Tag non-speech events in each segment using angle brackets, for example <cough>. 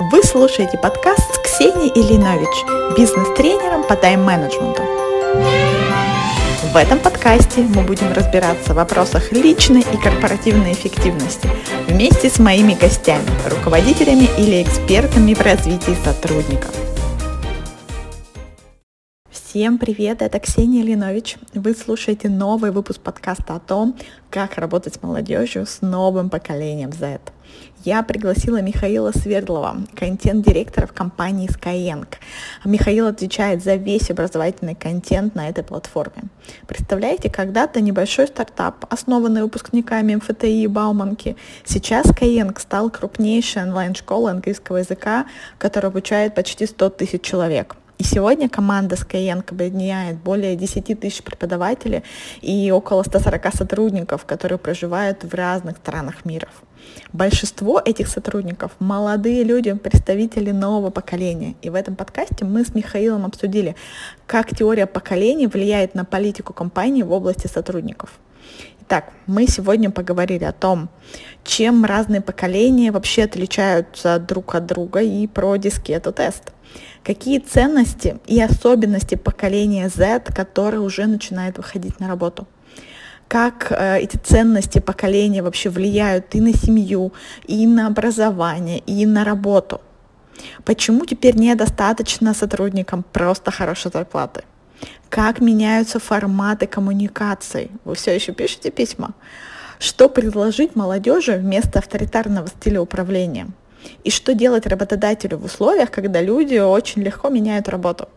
Вы слушаете подкаст с Ксенией Ильинович, бизнес-тренером по тайм-менеджменту. В этом подкасте мы будем разбираться в вопросах личной и корпоративной эффективности вместе с моими гостями, руководителями или экспертами в развитии сотрудников. Всем привет, это Ксения Ильинович. Вы слушаете новый выпуск подкаста о том, как работать с молодежью с новым поколением Z. Я пригласила Михаила Свердлова, контент-директора в компании Skyeng. Михаил отвечает за весь образовательный контент на этой платформе. Представляете, когда-то небольшой стартап, основанный выпускниками МФТИ и Бауманки, сейчас Skyeng стал крупнейшей онлайн-школой английского языка, которая обучает почти 100 тысяч человек. И сегодня команда Skyeng объединяет более 10 тысяч преподавателей и около 140 сотрудников, которые проживают в разных странах мира. Большинство этих сотрудников – молодые люди, представители нового поколения. И в этом подкасте мы с Михаилом обсудили, как теория поколений влияет на политику компании в области сотрудников. Итак, мы сегодня поговорили о том, чем разные поколения вообще отличаются друг от друга и про дискету-тест. Какие ценности и особенности поколения Z, которое уже начинает выходить на работу как э, эти ценности поколения вообще влияют и на семью, и на образование, и на работу. Почему теперь недостаточно сотрудникам просто хорошей зарплаты? Как меняются форматы коммуникаций? Вы все еще пишете письма? Что предложить молодежи вместо авторитарного стиля управления? и что делать работодателю в условиях, когда люди очень легко меняют работу.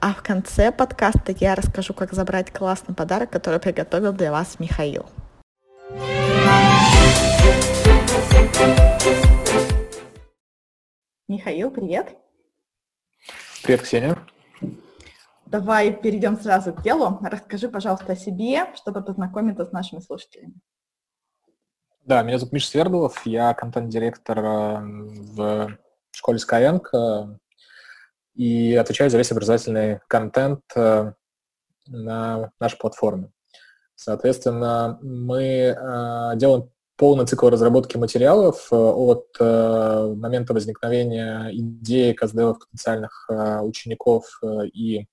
А в конце подкаста я расскажу, как забрать классный подарок, который приготовил для вас Михаил. Михаил, привет. Привет, Ксения. Давай перейдем сразу к делу. Расскажи, пожалуйста, о себе, чтобы познакомиться с нашими слушателями. Да, меня зовут Миша Свердлов, я контент-директор э, в школе Skyeng э, и отвечаю за весь образовательный контент э, на нашей платформе. Соответственно, мы делаем полный цикл разработки материалов от момента возникновения идеи КСД потенциальных учеников и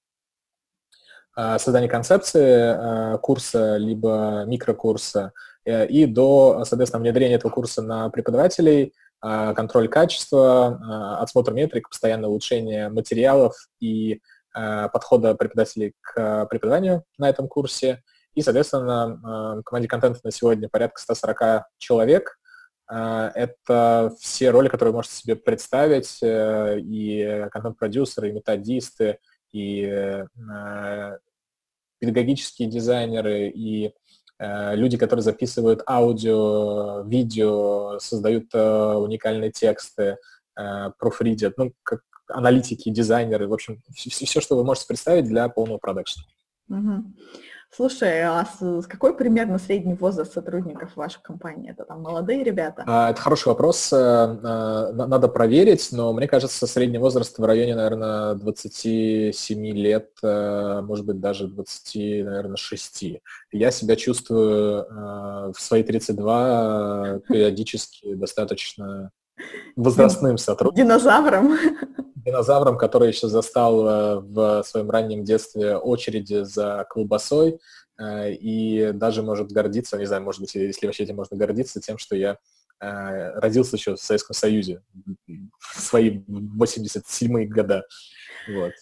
создания концепции курса либо микрокурса – Э, и до, соответственно, внедрения этого курса на преподавателей, контроль качества, отсмотр метрик, постоянное улучшение материалов и подхода преподавателей к преподаванию на этом курсе. И, соответственно, команде контента на сегодня порядка 140 человек. Это все роли, которые вы можете себе представить, э, и контент-продюсеры, и методисты, и э, педагогические дизайнеры, и Э, люди, которые записывают аудио, видео, создают э, уникальные тексты, э, профридят, ну, как аналитики, дизайнеры, в общем, все, что вы можете представить для полного продакшна. Угу. Слушай, а с, с какой примерно средний возраст сотрудников вашей компании? Это там молодые ребята? А, это хороший вопрос. Э, э, надо проверить, но мне кажется, средний возраст в районе, наверное, 27 лет, э, может быть, даже 20, наверное, 6. Я себя чувствую в свои 32 периодически достаточно возрастным сотрудником. Динозавром динозавром, который еще застал э, в своем раннем детстве очереди за колбасой э, и даже может гордиться, не знаю, может быть, если вообще этим можно гордиться, тем, что я э, родился еще в Советском Союзе в свои 87-е года. Вот.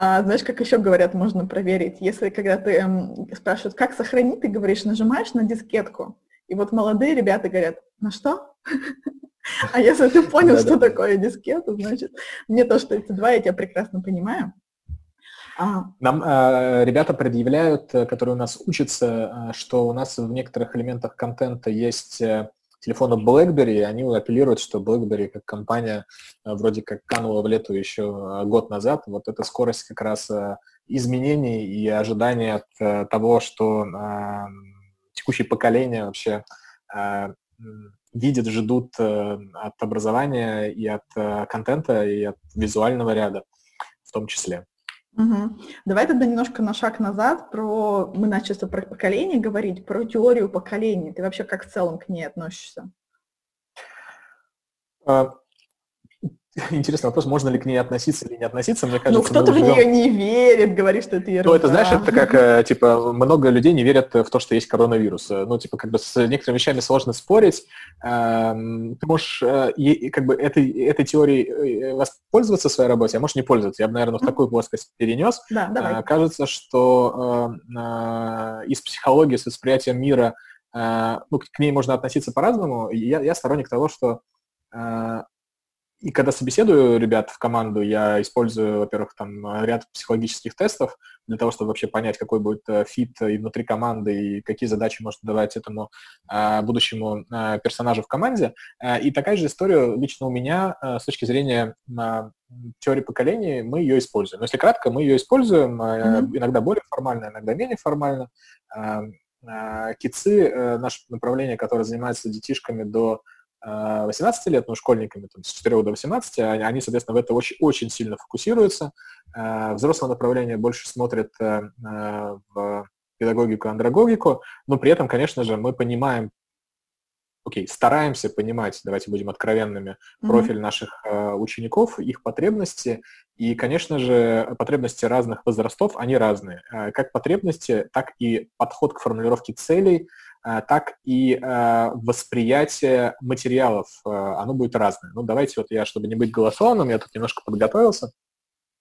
А знаешь, как еще говорят, можно проверить, если когда ты эм, спрашивают, как сохранить, ты говоришь, нажимаешь на дискетку. И вот молодые ребята говорят, на что? <laughs> <laughs> А если ты понял, что такое дискета, значит, мне тоже 32, я тебя прекрасно понимаю. А. Нам э, ребята предъявляют, э, которые у нас учатся, э, что у нас в некоторых элементах контента есть э, телефоны BlackBerry, и они апеллируют, что BlackBerry как компания э, вроде как канула в лету еще год назад. Вот эта скорость как раз изменений и ожидания от того, что э, текущее поколение вообще э, видят, ждут э, от образования и от э, контента, и от визуального ряда в том числе. Угу. Давай тогда немножко на шаг назад про, мы начали про поколение говорить, про теорию поколений. Ты вообще как в целом к ней относишься? <laughs> Интересный вопрос, можно ли к ней относиться или не относиться. Мне Ну, кажется, мы кто-то в живем- нее не верит, говорит, что это ерунда. Ну, это, знаешь, это как, <laughs> э, типа, много людей не верят в то, что есть коронавирус. Э, Ну, типа, как бы с некоторыми вещами сложно спорить. Эм, Ты можешь э, как бы этой, этой теорией воспользоваться в своей работе, а можешь не пользоваться. Я бы, наверное, в такую плоскость перенес. Да, давай. Кажется, что из психологии, с восприятием мира, ну, к ней можно относиться по-разному. Я, я сторонник того, что и когда собеседую ребят в команду, я использую, во-первых, там ряд психологических тестов для того, чтобы вообще понять, какой будет э, фит и внутри команды, и какие задачи может давать этому э, будущему э, персонажу в команде. И такая же история лично у меня с точки зрения теории поколений, мы ее используем. Но если кратко, мы ее используем Мгм. иногда более формально, иногда менее формально. Э, э, Кицы, наше направление, которое занимается детишками до 18 лет, ну, школьниками там, с 4 до 18, они, они, соответственно, в это очень, очень сильно фокусируются. Э, Взрослое направление больше смотрит э, э, в педагогику, андрогогику, но при этом, конечно же, мы понимаем, окей, стараемся понимать, давайте будем откровенными, профиль наших э, учеников, их потребности, и, конечно же, потребности разных возрастов, они разные. Э, Как потребности, так и подход к формулировке целей, э, так и э, восприятие материалов, э, оно будет разное. Ну, давайте вот я, чтобы не быть голословным, я тут немножко подготовился.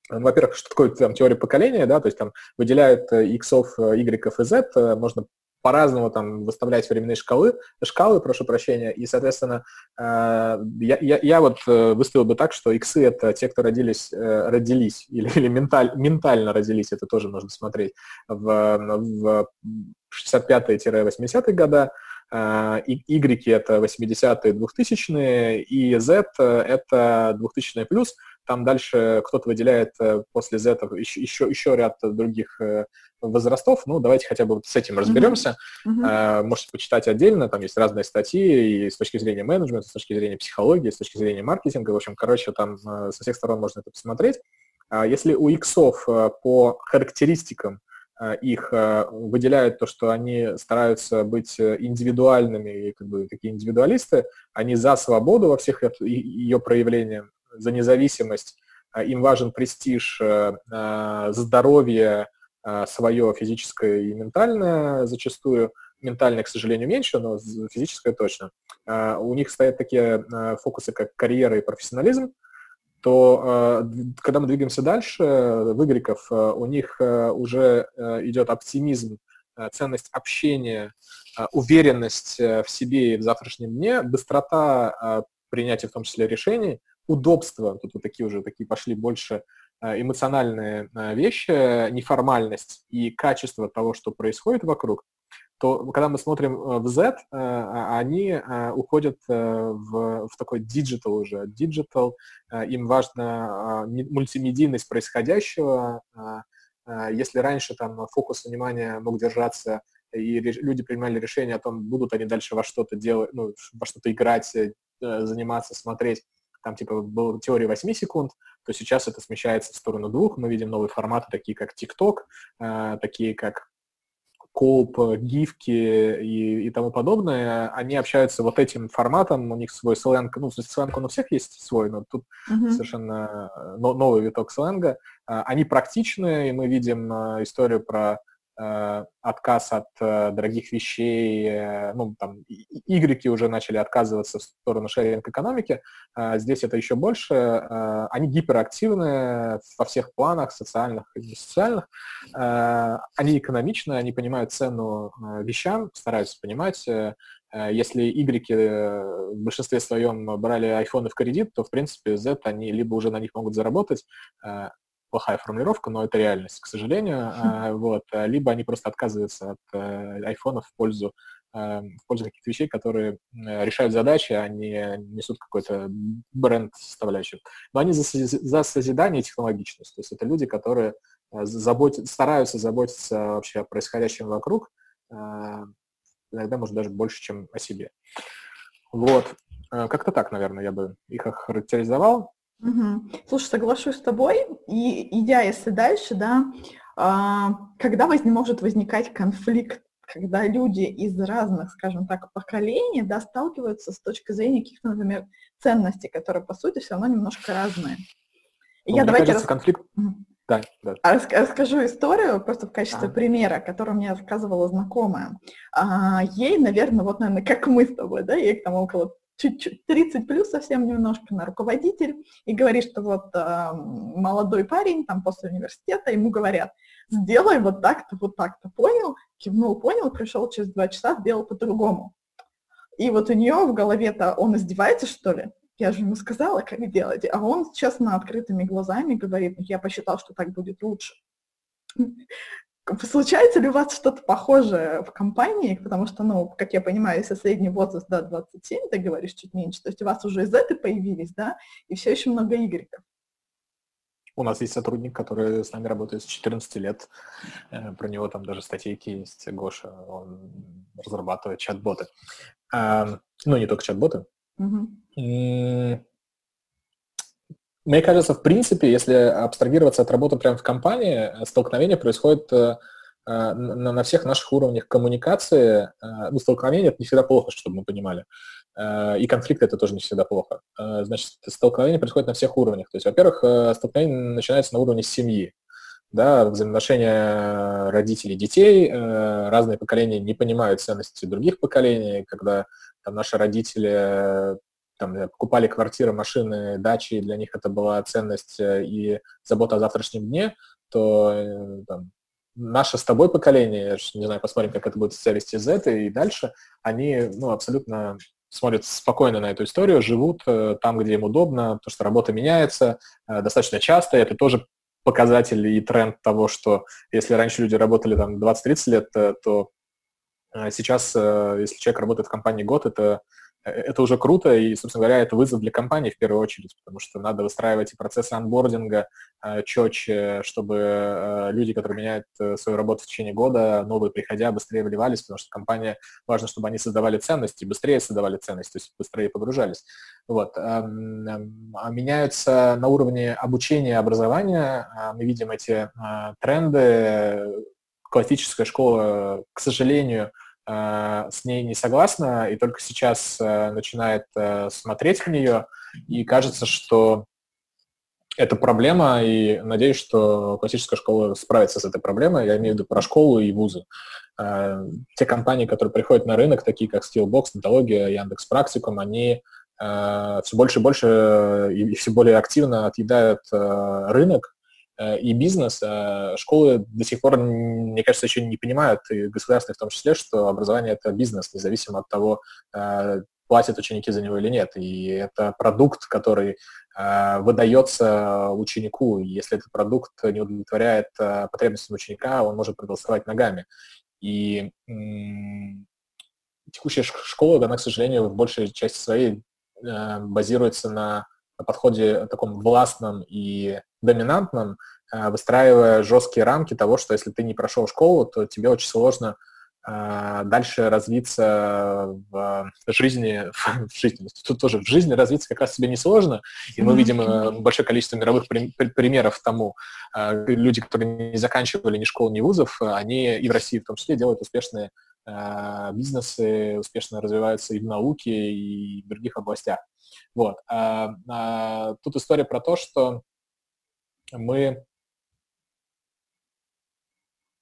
Ну, Во-первых, что такое там, теория поколения, да, то есть там выделяют э, иксов, э, и z, э, можно по-разному там выставлять временные шкалы, шкалы, прошу прощения, и, соответственно, э, я, я, я вот э, выставил бы так, что иксы — это те, кто родились, э, родились <laughs> или, или менталь, ментально родились, это тоже можно смотреть, в, в 65-80-е года, и Y — это 80-е, 2000-е, и Z — это 2000-е плюс, там дальше кто-то выделяет э, после Z еще, еще, еще ряд других э, возрастов. Ну, давайте хотя бы вот с этим разберемся. Э, Можете почитать отдельно, там есть разные статьи и с точки зрения менеджмента, с точки зрения психологии, с точки зрения маркетинга. В общем, короче, там э, со всех сторон можно это посмотреть. А Если у иксов по характеристикам их э, выделяют то, что они стараются быть э, индивидуальными как бы такие индивидуалисты, они за свободу во всех ее проявлениях, за независимость, им важен престиж, э, э, здоровье э, свое физическое и ментальное зачастую. Ментальное, к сожалению, меньше, но физическое точно. Э, У них стоят такие э, фокусы, как карьера и профессионализм, то э, когда мы двигаемся дальше, э, в игреков, э, у них уже идет оптимизм, ценность общения, уверенность в себе и в завтрашнем дне, быстрота принятия в том числе решений, удобство, тут вот такие уже такие пошли больше эмоциональные вещи, неформальность и качество того, что происходит вокруг, то когда мы смотрим э, в Z, э, а- они э, уходят в, в такой digital уже. Digital, им важна не- мультимедийность происходящего. э, Если раньше там фокус внимания мог держаться, и люди принимали решение о том, будут они дальше во что-то делать, ну, во что-то играть, заниматься, смотреть, там типа была теория 8 секунд, то сейчас это смещается в сторону двух. Мы видим новые форматы, такие как TikTok, такие как коуп, гифки и, и тому подобное, они общаются вот этим форматом, у них свой сленг, ну, сленг он у всех есть свой, но тут Мгм. совершенно э, но- новый виток сленга. А, Они практичны, и мы видим э, историю про э, отказ от э, дорогих вещей, э, ну, там, игреки уже начали отказываться в сторону шеринг-экономики, А здесь это еще больше. Э, Они гиперактивны во всех планах, социальных и несоциальных. Э, Они экономичны, они понимают цену э, вещам, стараются понимать. Э, э, Если э, в большинстве своем брали айфоны в кредит, то, в принципе, Z, они либо уже на них могут заработать, э, плохая формулировка, но это реальность, к сожалению, э, вот, э, либо они просто отказываются от э, айфонов в пользу э, в пользу каких-то вещей, которые э, решают задачи, а не несут какой-то бренд составляющий. Но они за, за созидание и технологичность. То есть это люди, которые заботят, стараются заботиться вообще о происходящем вокруг, э, иногда, может, даже больше, чем о себе. Вот. Как-то так, наверное, я бы их охарактеризовал. Мгм. Слушай, соглашусь с тобой. И идя если дальше, да, а, когда воз- может возникать конфликт когда люди из разных, скажем так, поколений, да, сталкиваются с точки зрения каких-то, например, ценностей, которые, по сути, все равно немножко разные. Ну, Я давайте кажется, рас... конфликт... Да, да. А расскажу историю просто в качестве а. примера, которую мне рассказывала знакомая. А, ей, наверное, вот, наверное, как мы с тобой, да, ей там около чуть-чуть, 30 плюс совсем немножко, на руководитель, и говорит, что вот э, молодой парень там после университета, ему говорят, сделай вот так-то, вот так-то, понял? Кивнул, понял, пришел через два часа, сделал по-другому. И вот у нее в голове-то он издевается, что ли? Я же ему сказала, как делать. А он честно открытыми глазами говорит, я посчитал, что так будет лучше. Случается ли у вас что-то похожее в компании? Потому что, ну, как я понимаю, если средний возраст, да, 27, ты говоришь чуть меньше, то есть у вас уже из этой появились, да, и все еще много игреков. У нас есть сотрудник, который с нами работает с 14 лет. Э, про него там даже статейки есть. Гоша, он разрабатывает чат-боты. Ну, не только чат-боты. Угу. Мне кажется, в принципе, если абстрагироваться от работы прямо в компании, столкновение происходит э, э, на всех наших уровнях коммуникации. Э, ну, столкновение – это не всегда плохо, чтобы мы понимали. И конфликт – это тоже не всегда плохо. Значит, столкновение происходит на всех уровнях. То есть, во-первых, столкновение начинается на уровне семьи. Да, взаимоотношения родителей и детей, разные поколения не понимают ценности других поколений, когда там, наши родители там, э, покупали квартиры, машины, дачи, для них это была ценность э, и забота о завтрашнем дне, то э, там, наше с тобой поколение, не знаю, посмотрим, как это будет себя вести Z и дальше, они ну, абсолютно смотрят спокойно на эту историю, живут там, где им удобно, то, что работа меняется достаточно часто, это тоже показатель и тренд того, что если раньше люди работали там 20-30 лет, то сейчас, если человек работает в компании год, это это уже круто, и, собственно говоря, это вызов для компании в первую очередь, потому что надо выстраивать и процессы анбординга э, четче, чтобы э, люди, которые меняют свою работу в течение года, новые приходя, быстрее вливались, потому что компания, важно, чтобы они создавали ценности, быстрее создавали ценности, то есть быстрее погружались. Вот. Эм, эм, а меняются на уровне обучения, образования, мы видим эти тренды, классическая школа, к сожалению, Э, с ней не согласна и только сейчас э, начинает э, смотреть в нее, и кажется, что это проблема, и надеюсь, что классическая школа справится с этой проблемой. Я имею в виду про школу и вузы. Те компании, которые приходят на рынок, такие как Skillbox, Нотология, Яндекс Практикум, они все больше и больше и все более активно отъедают рынок, Э, и бизнес, э, школы до сих пор, мне кажется, еще не понимают, и государственные в том числе, что образование – это бизнес, независимо от того, э, платят ученики за него или нет. И это продукт, который выдается ученику. Если этот продукт не удовлетворяет потребностям ученика, он может проголосовать ногами. И текущая школа, она, к сожалению, в большей части своей базируется на подходе таком властном и доминантном, э, выстраивая жесткие рамки того, что если ты не прошел школу, то тебе очень сложно э, дальше развиться в жизни, <laughs> в жизни, тут тоже в жизни развиться как раз тебе несложно, и мы видим э, большое количество мировых примеров тому. Люди, которые не заканчивали ни школ, ни вузов, они и в России в том числе делают успешные бизнесы, успешно развиваются и в науке, и в других областях. Вот. Тут история про то, что мы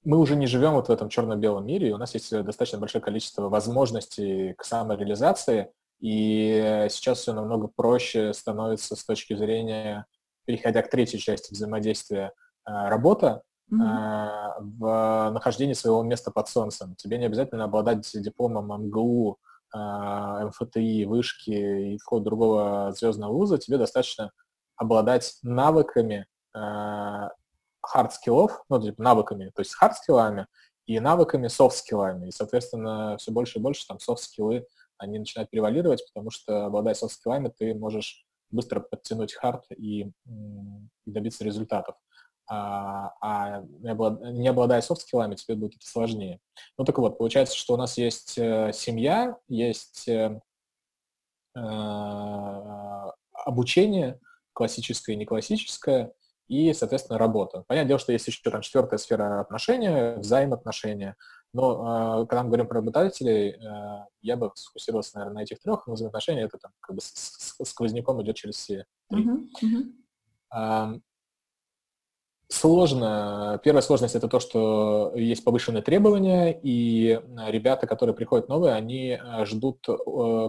мы уже не живем вот в этом черно-белом мире, и у нас есть достаточно большое количество возможностей к самореализации, и сейчас все намного проще становится с точки зрения, переходя к третьей части взаимодействия, а, работа, mm-hmm. в нахождении своего места под солнцем. Тебе не обязательно обладать дипломом МГУ, МФТИ, вышки и какого другого звездного вуза, тебе достаточно обладать навыками хард-скиллов, а, ну, типа навыками, то есть хард-скиллами и навыками софт-скиллами. И, соответственно, все больше и больше там софт-скиллы, они начинают превалировать, потому что, обладая софт-скиллами, ты можешь быстро подтянуть hard и, и добиться результатов а, а не обладая софт-скиллами, тебе будет это сложнее. Ну так вот, получается, что у нас есть э, семья, есть э, э, обучение классическое и не классическое, и, соответственно, работа. Понятное дело, что есть еще там четвертая сфера отношения, взаимоотношения, Но когда мы говорим про работодателей, я бы сфокусировался, наверное, на этих трех, но взаимоотношения это там как бы сквозняком идет через все три. Uh-huh, Сложно. Первая сложность это то, что есть повышенные требования, и ребята, которые приходят новые, они ждут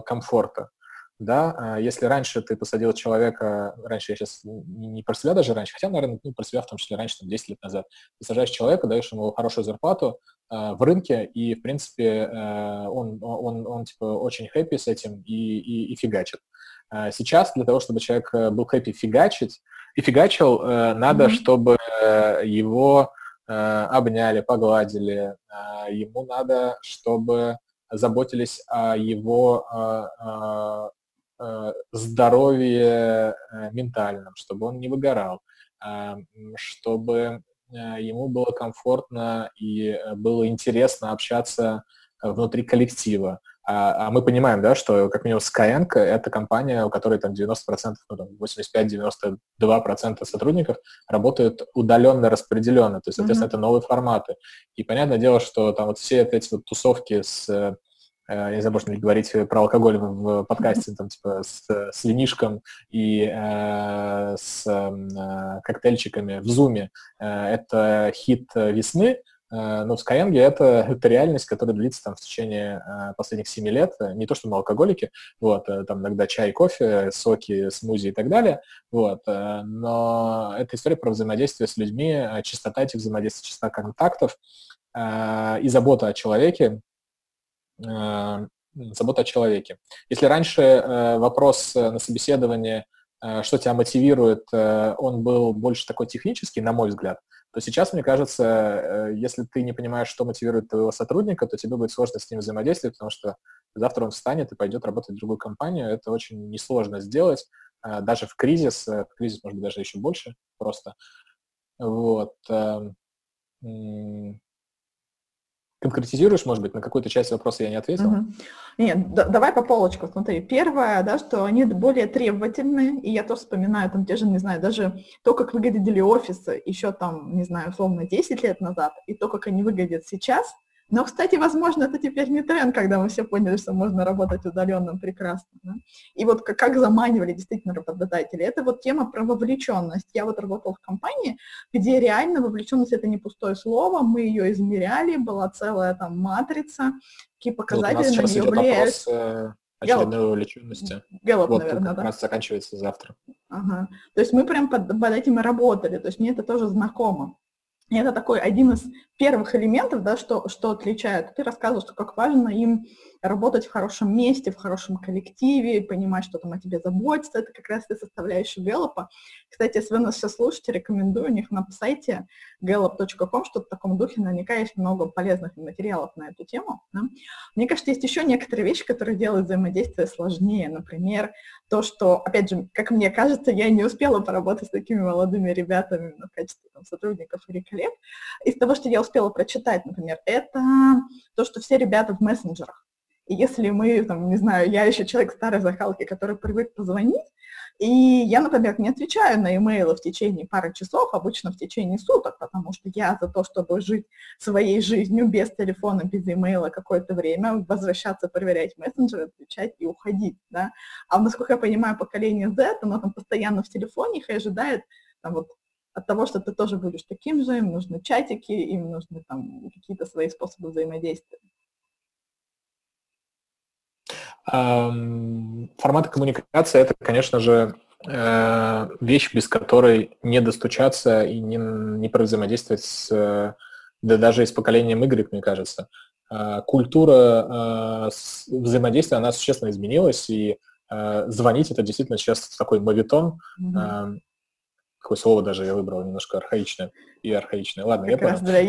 комфорта да, а если раньше ты посадил человека, раньше я сейчас не про себя даже раньше, хотя, наверное, ну, про себя в том числе раньше, там, 10 лет назад, ты сажаешь человека, даешь ему хорошую зарплату э, в рынке, и, в принципе, э, он, он, он, типа, очень хэппи с этим и, и, и фигачит. А сейчас для того, чтобы человек э, был хэппи фигачить, и фигачил, э, надо, mm-hmm. чтобы его э, обняли, погладили, э, ему надо, чтобы заботились о его Э, здоровье э, ментальном, чтобы он не выгорал, а, чтобы э, ему было комфортно и было интересно общаться внутри коллектива. А, а мы понимаем, да, что как минимум Skyeng — это компания, у которой там 90%, ну, 85-92% сотрудников работают удаленно распределенно, то есть, соответственно, mm-hmm. это новые форматы. И понятное дело, что там вот все эти вот тусовки с Э, я не знаю, можно ли говорить про алкоголь в подкасте, там, типа, с, с винишком и э, с э, коктейльчиками в зуме. Э, это хит весны, э, но в Skyeng это, это реальность, которая длится там в течение э, последних семи лет. Не то, что мы алкоголики, вот, э, там иногда чай, кофе, соки, смузи и так далее, вот, э, но это история про взаимодействие с людьми, чистота этих взаимодействий, чистота контактов э, и забота о человеке, Э, забота о человеке. Если раньше э, вопрос э, на собеседовании, что тебя мотивирует, он был больше такой технический, на мой взгляд, то сейчас, мне кажется, если ты не понимаешь, что мотивирует твоего сотрудника, то тебе будет сложно с ним взаимодействовать, потому что завтра он встанет и пойдет работать в другую компанию. Это очень несложно сделать, даже в кризис, в кризис, может быть, даже еще больше просто. Вот. Конкретизируешь, может быть, на какую-то часть вопроса я не ответил? Угу. Нет, да, давай по полочку, смотри. Первое, да, что они более требовательны, и я тоже вспоминаю там те же, не знаю, даже то, как выглядели офисы еще там, не знаю, условно 10 лет назад, и то, как они выглядят сейчас – но, кстати, возможно, это теперь не тренд, когда мы все поняли, что можно работать удаленным прекрасно. Да? И вот как, как заманивали действительно работодатели, это вот тема про вовлеченность. Я вот работала в компании, где реально вовлеченность это не пустое слово, мы ее измеряли, была целая там матрица, какие показатели вот на нее влияют. Опрос, э, очередной вовлеченности. Гэллоп, вот, наверное, как да? раз заканчивается завтра. Ага. То есть мы прям под, под этим и работали, то есть мне это тоже знакомо. И это такой один из первых элементов, да, что, что отличает. Ты рассказывал, что как важно им работать в хорошем месте, в хорошем коллективе, понимать, что там о тебе заботится. Это как раз и составляющая Гэллопа. Кстати, если вы нас сейчас слушаете, рекомендую, у них на сайте gallup.com, что в таком духе, наверняка есть много полезных материалов на эту тему. Да? Мне кажется, есть еще некоторые вещи, которые делают взаимодействие сложнее. Например, то, что, опять же, как мне кажется, я не успела поработать с такими молодыми ребятами в качестве там, сотрудников или коллег. Из того, что я успела прочитать, например, это то, что все ребята в мессенджерах. И если мы, там, не знаю, я еще человек старой закалки, который привык позвонить, и я, например, не отвечаю на имейлы в течение пары часов, обычно в течение суток, потому что я за то, чтобы жить своей жизнью без телефона, без имейла какое-то время, возвращаться, проверять мессенджеры, отвечать и уходить, да. А насколько я понимаю, поколение Z, оно там постоянно в телефоне их и ожидает там вот от того, что ты тоже будешь таким же, им нужны чатики, им нужны там какие-то свои способы взаимодействия. Форматы коммуникации — это, конечно же, э, вещь, без которой не достучаться и не, не взаимодействовать с, да даже и с поколением Y, мне кажется. А, культура э, взаимодействия, она существенно изменилась, и э, звонить — это действительно сейчас такой мовитон. Mm-hmm какое слово даже я выбрал, немножко архаичное и архаичное. Ладно, как я понял. Для.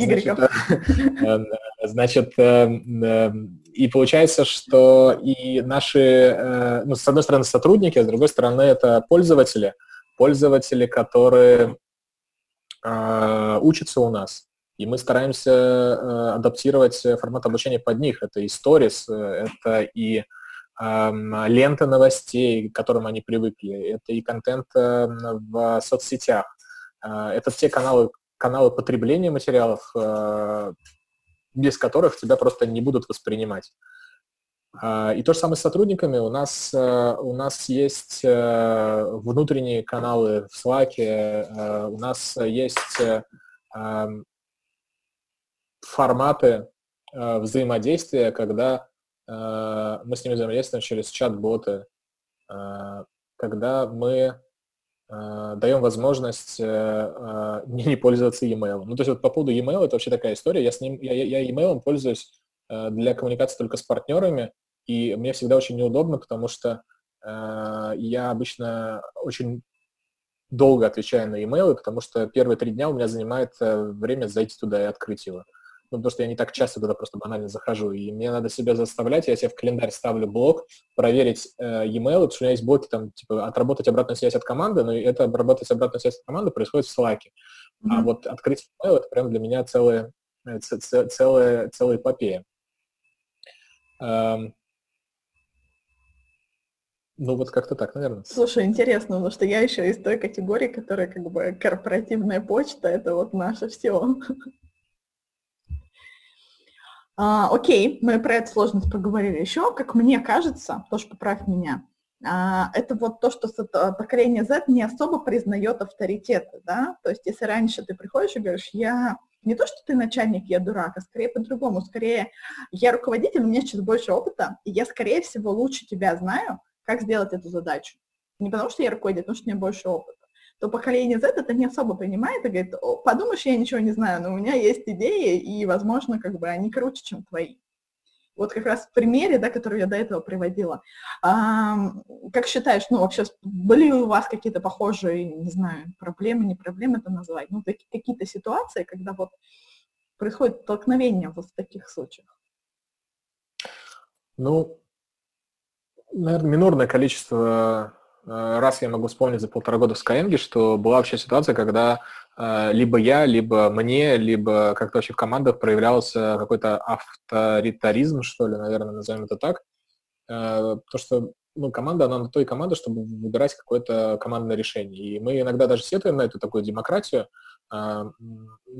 Значит, э, <laughs> э, и получается, что и наши, э, ну, с одной стороны, сотрудники, а с другой стороны, это пользователи, пользователи, которые учатся у нас. И мы стараемся адаптировать формат обучения под них. Это и stories, это и ленты новостей, к которым они привыкли, это и контент в соцсетях, это все каналы, каналы потребления материалов, без которых тебя просто не будут воспринимать. А, и то же самое с сотрудниками. У нас, э, у нас есть э, внутренние каналы в Slack, э, у нас есть форматы взаимодействия, когда мы с ними взаимодействуем через чат-боты, когда мы даем возможность не пользоваться e-mail. Ну, то есть вот по поводу e-mail это вообще такая история. Я с ним, я, я e-mail пользуюсь для коммуникации только с партнерами, и мне всегда очень неудобно, потому что э, я обычно очень долго отвечаю на имейлы, потому что первые три дня у меня занимает э, время зайти туда и открыть его. Ну, потому что я не так часто туда просто банально захожу, и мне надо себя заставлять, я себе в календарь ставлю блок, проверить э, e-mail, потому что у меня есть блоки, там, типа, отработать обратную связь от команды, но это обработать обратную связь от команды происходит в Slack. Mm-hmm. А вот открыть e-mail, это прям для меня целая, э, целая, целая эпопея. Эм, ну, вот как-то так, наверное. Слушай, интересно, потому что я еще из той категории, которая как бы корпоративная почта, это вот наше все. А, окей, мы про эту сложность поговорили еще. Как мне кажется, тоже поправь меня, а, это вот то, что поколение Z не особо признает авторитеты, да, то есть если раньше ты приходишь и говоришь, я не то, что ты начальник, я дурак, а скорее по-другому, скорее я руководитель, у меня сейчас больше опыта, и я, скорее всего, лучше тебя знаю, как сделать эту задачу. Не потому что я руководитель, а потому что у меня больше опыта. То поколение Z это не особо принимает и говорит, подумаешь, я ничего не знаю, но у меня есть идеи, и, возможно, как бы они круче, чем твои. Вот как раз в примере, да, который я до этого приводила. А, как считаешь, ну, вообще, были у вас какие-то похожие, не знаю, проблемы, не проблемы это называть, ну, какие-то ситуации, когда вот происходит столкновение вот в таких случаях? Ну, наверное, минорное количество раз я могу вспомнить за полтора года в Skyeng, что была вообще ситуация, когда э, либо я, либо мне, либо как-то вообще в командах проявлялся какой-то авторитаризм, что ли, наверное, назовем это так. Э, то, что ну, команда, она на то и команда, чтобы выбирать какое-то командное решение. И мы иногда даже сетуем на эту такую демократию, но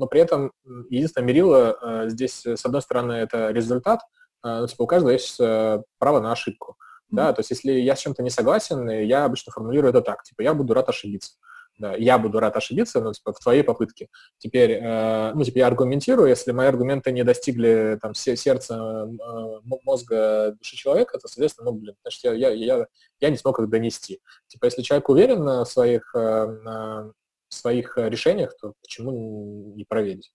при этом единственное мерило здесь, с одной стороны, это результат, ну, типа у каждого есть право на ошибку. Да, то есть если я с чем-то не согласен, я обычно формулирую это так, типа, я буду рад ошибиться. Да, я буду рад ошибиться, ну, типа, в твоей попытке. Теперь, э, ну, типа, я аргументирую, если мои аргументы не достигли, там, сердца, э, мозга, души человека, то, соответственно, ну, блин, значит, я, я, я, я не смог их донести. Типа, если человек уверен в своих, э, в своих решениях, то почему не проверить?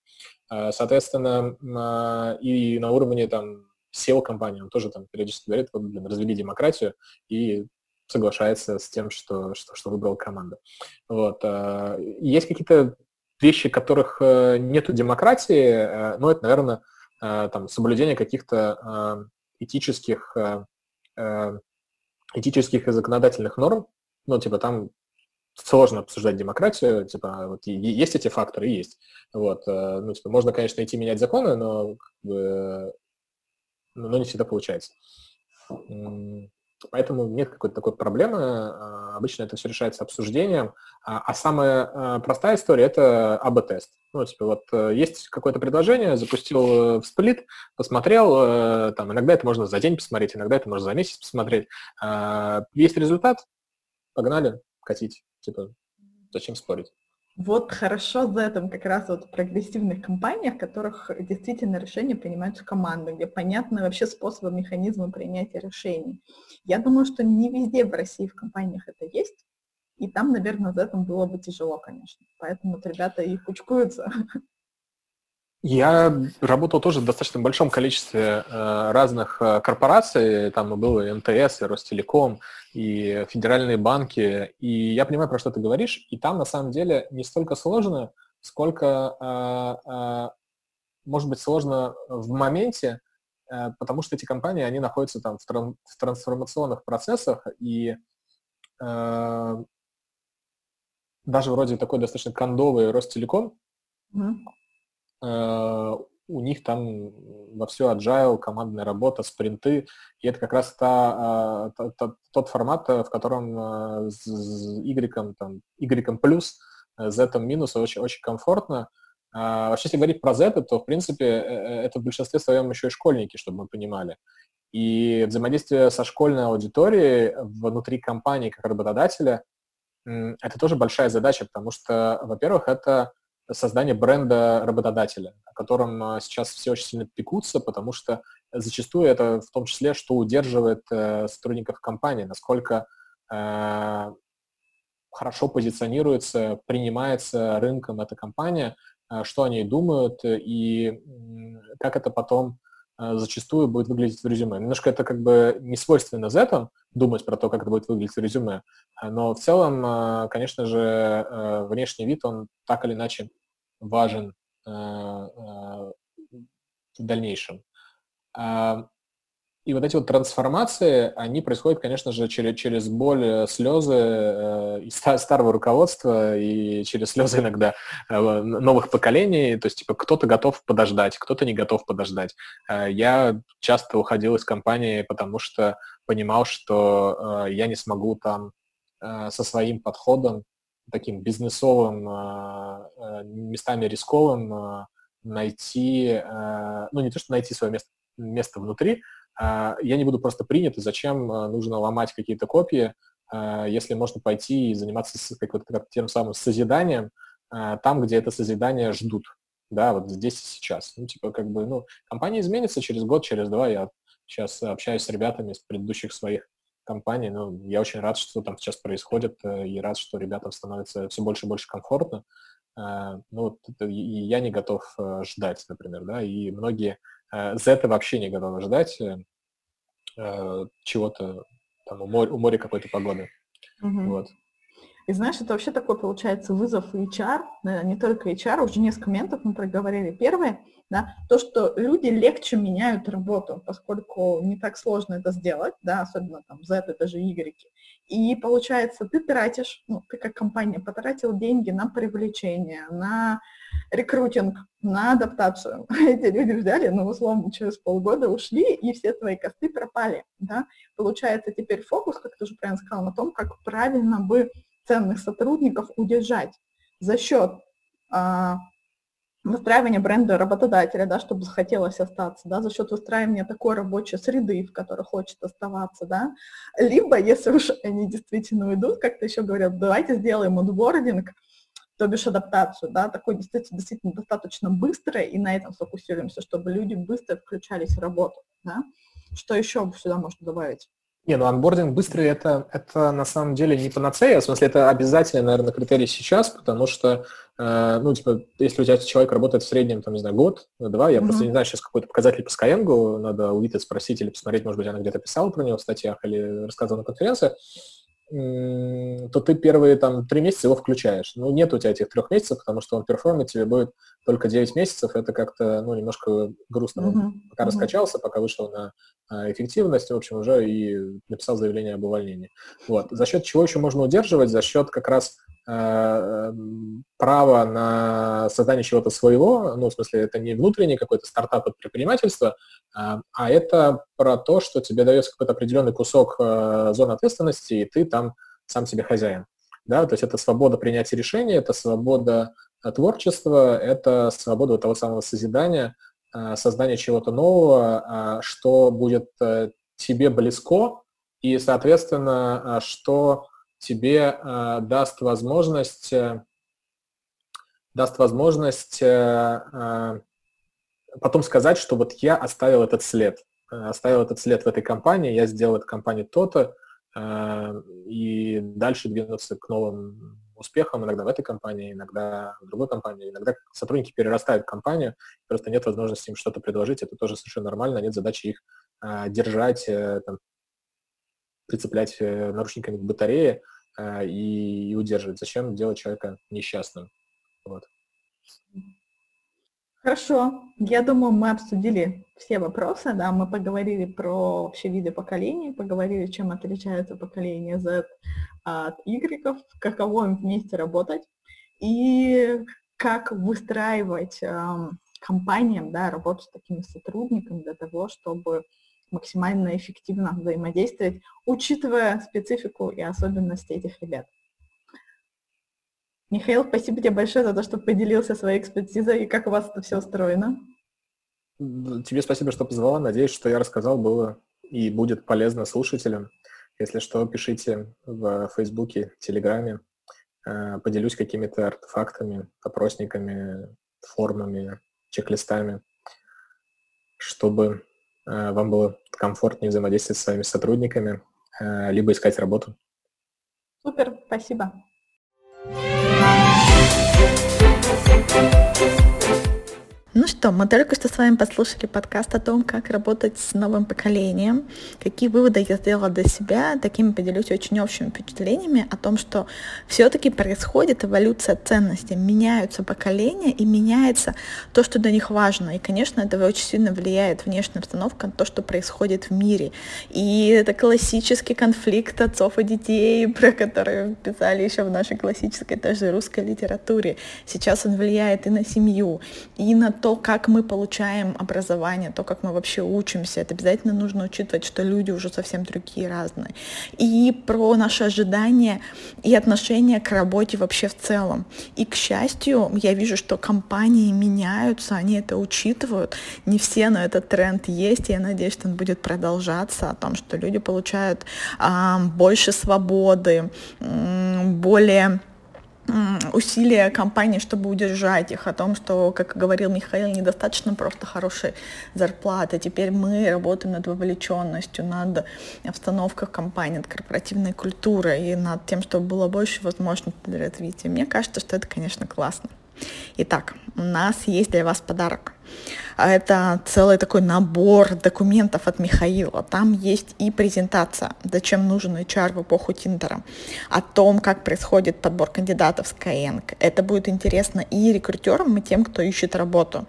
Э, соответственно, э, и на уровне, там, SEO-компании, он тоже там периодически говорит, вот, блин, развели демократию и соглашается с тем, что, что, что выбрала команда. Вот. А, есть какие-то вещи, которых э, нету демократии, э, но это, наверное, э, там, соблюдение каких-то этических, этических и законодательных норм, ну, типа, там сложно обсуждать демократию, типа, вот есть эти факторы, есть. Вот, ну, типа, можно, конечно, идти менять законы, но как бы, но не всегда получается. Поэтому нет какой-то такой проблемы. А, обычно это все решается обсуждением. А, а самая а, простая история – это АБ-тест. Ну, типа вот э, есть какое-то предложение, запустил э, в сплит, посмотрел, э, там иногда это можно за день посмотреть, иногда это можно за месяц посмотреть. Есть результат, погнали, катить. Типа, зачем спорить? Вот хорошо за этом как раз вот в прогрессивных компаниях, в которых действительно решения принимаются командой, где понятны вообще способы, механизмы принятия решений. Я думаю, что не везде в России в компаниях это есть, и там, наверное, за этим было бы тяжело, конечно. Поэтому вот ребята и кучкуются. <laughs> Я работал тоже в достаточно большом количестве э, разных э, корпораций, там было и МТС, и Ростелеком, и федеральные банки, и я понимаю, про что ты говоришь, и там на самом деле не столько сложно, сколько, э, может быть, сложно в моменте, потому что эти компании, они находятся там в, тран в трансформационных процессах, и даже вроде такой достаточно кондовый Ростелеком, mm-hmm у них там во все agile, командная работа, спринты, и это как раз та, та, та, тот формат, в котором с Y, там, Y плюс, Z минус очень, очень комфортно. А, вообще, если говорить про Z, то, в принципе, это в большинстве своем еще и школьники, чтобы мы понимали. И взаимодействие со школьной аудиторией внутри компании как работодателя – это тоже большая задача, потому что, во-первых, это создание бренда работодателя, о котором а, сейчас все очень сильно пекутся, потому что зачастую это в том числе, что удерживает э, сотрудников компании, насколько э, хорошо позиционируется, принимается рынком эта компания, э, что о ней думают и как это потом зачастую будет выглядеть в резюме. Немножко это как бы не свойственно Z, думать про то, как это будет выглядеть в резюме, но в целом, конечно же, внешний вид, он так или иначе важен в дальнейшем. И вот эти вот трансформации, они происходят, конечно же, через, через боль, э, слезы э, старого руководства и через слезы иногда э, новых поколений. То есть, типа, кто-то готов подождать, кто-то не готов подождать. Э, я часто уходил из компании, потому что понимал, что э, я не смогу там э, со своим подходом, таким бизнесовым, э, э местами рисковым, э, найти, э, ну, не то, что найти свое место место внутри, я не буду просто принят, и зачем а, нужно ломать какие-то копии, а, если можно пойти и заниматься как, вот, как тем самым созиданием там, где это созидание ждут, да, вот здесь и сейчас. Ну, типа, как бы, ну, компания изменится через год, через два. Я сейчас общаюсь с ребятами из предыдущих своих компаний, ну, я очень рад, что там сейчас происходит, э, и рад, что ребятам становится все больше и больше комфортно. Ну, вот, и я не готов э, ждать, например, да, и многие Э, вообще не готовы ждать э, э, чего-то там у моря, у моря какой-то погоды. Угу. Вот. И знаешь, это вообще такой получается вызов HR, не только HR, уже несколько моментов мы проговорили. Первое, да, то, что люди легче меняют работу, поскольку не так сложно это сделать, да, особенно там Z, это же Y. И получается, ты тратишь, ну, ты как компания потратил деньги на привлечение, на рекрутинг, на адаптацию. <laughs> Эти люди взяли, ну, условно, через полгода ушли, и все твои косты пропали, да. Получается, теперь фокус, как ты уже правильно сказал, на том, как правильно бы ценных сотрудников удержать за счет а, выстраивания бренда работодателя, да, чтобы захотелось остаться, да, за счет выстраивания такой рабочей среды, в которой хочет оставаться, да, либо, если уж <laughs> они действительно уйдут, как то еще говорят, давайте сделаем онбординг, то бишь адаптацию, да, такой действительно, действительно достаточно быстро, и на этом сфокусируемся, чтобы люди быстро включались в работу, да. Что еще сюда можно добавить? Не, ну анбординг быстрый это, это на самом деле не панацея, в смысле это обязательно, наверное, критерий сейчас, потому что, э, ну, типа, если у тебя человек работает в среднем, там, не знаю, год, два, я mm-hmm. просто не знаю сейчас какой-то показатель по Skyeng, надо у Виты спросить или посмотреть, может быть, она где-то писала про него в статьях или рассказывала на конференции, то ты первые там три месяца его включаешь. Ну, нет у тебя этих трех месяцев, потому что он перформит тебе будет только 9 месяцев. Это как-то, ну, немножко грустно. Uh-huh. Он пока uh-huh. раскачался, пока вышел на а, эффективность, в общем, уже и написал заявление об увольнении. Вот. За счет чего еще можно удерживать? За счет как раз право на создание чего-то своего, ну, в смысле, это не внутренний какой-то стартап от предпринимательства, а, а это про то, что тебе дается какой-то определенный кусок э, зоны ответственности, и ты там сам себе хозяин. Да, то есть это свобода принятия решений, это свобода э, творчества, это свобода того самого созидания, создания чего-то нового, что будет тебе близко, и, соответственно, что тебе э, даст возможность, э, даст возможность э, потом сказать, что вот я оставил этот след, оставил этот след в этой компании, я сделал эту компанию то-то, и дальше двинуться к новым успехам, иногда в этой компании, иногда в другой компании, иногда сотрудники перерастают компанию, просто нет возможности им что-то предложить, это тоже совершенно нормально, нет задачи их держать, там, прицеплять э, наручниками к батарее э, и, и удерживать. Зачем делать человека несчастным? Вот. Хорошо. Я думаю, мы обсудили все вопросы, да, мы поговорили про вообще виды поколений, поговорили, чем отличается поколение Z от Y, каково им вместе работать и как выстраивать эм, компаниям, да, работу с такими сотрудниками для того, чтобы максимально эффективно взаимодействовать, учитывая специфику и особенности этих ребят. Михаил, спасибо тебе большое за то, что поделился своей экспертизой и как у вас это все устроено. Тебе спасибо, что позвала. Надеюсь, что я рассказал было и будет полезно слушателям. Если что, пишите в Фейсбуке, Телеграме. Э, поделюсь какими-то артефактами, опросниками, формами, чек-листами, чтобы вам было комфортнее взаимодействовать с своими сотрудниками, э, либо искать работу. Супер, спасибо. Ну что, мы только что с вами послушали подкаст о том, как работать с новым поколением, какие выводы я сделала для себя, такими поделюсь очень общими впечатлениями о том, что все-таки происходит эволюция ценностей, меняются поколения и меняется то, что для них важно. И, конечно, это очень сильно влияет внешняя обстановка то, что происходит в мире. И это классический конфликт отцов и детей, <laughs> про который писали еще в нашей классической тоже русской литературе. Сейчас он влияет и на семью, и на то, как мы получаем образование, то, как мы вообще учимся, это обязательно нужно учитывать, что люди уже совсем другие, разные. И про наши ожидания и отношения к работе вообще в целом. И, к счастью, я вижу, что компании меняются, они это учитывают. Не все, но этот тренд есть, и я надеюсь, что он будет продолжаться, о том, что люди получают а, больше свободы, более усилия компании, чтобы удержать их, о том, что, как говорил Михаил, недостаточно просто хорошей зарплаты. Теперь мы работаем над вовлеченностью, над обстановкой компании, над корпоративной культурой и над тем, чтобы было больше возможностей для развития. Мне кажется, что это, конечно, классно. Итак, у нас есть для вас подарок. Это целый такой набор документов от Михаила. Там есть и презентация, зачем нужен HR в эпоху Тиндера, о том, как происходит подбор кандидатов с Skyeng. Это будет интересно и рекрутерам, и тем, кто ищет работу.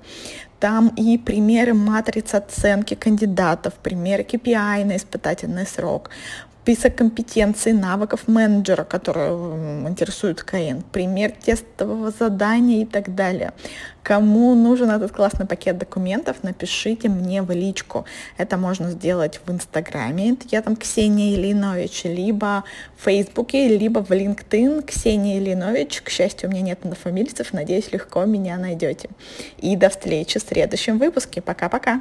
Там и примеры матриц оценки кандидатов, примеры KPI на испытательный срок, список компетенций, навыков менеджера, которые интересуют КН, пример тестового задания и так далее. Кому нужен этот классный пакет документов, напишите мне в личку. Это можно сделать в Инстаграме, я там Ксения Ильинович, либо в Фейсбуке, либо в LinkedIn Ксения Ильинович. К счастью, у меня нет однофамильцев, надеюсь, легко меня найдете. И до встречи в следующем выпуске. Пока-пока!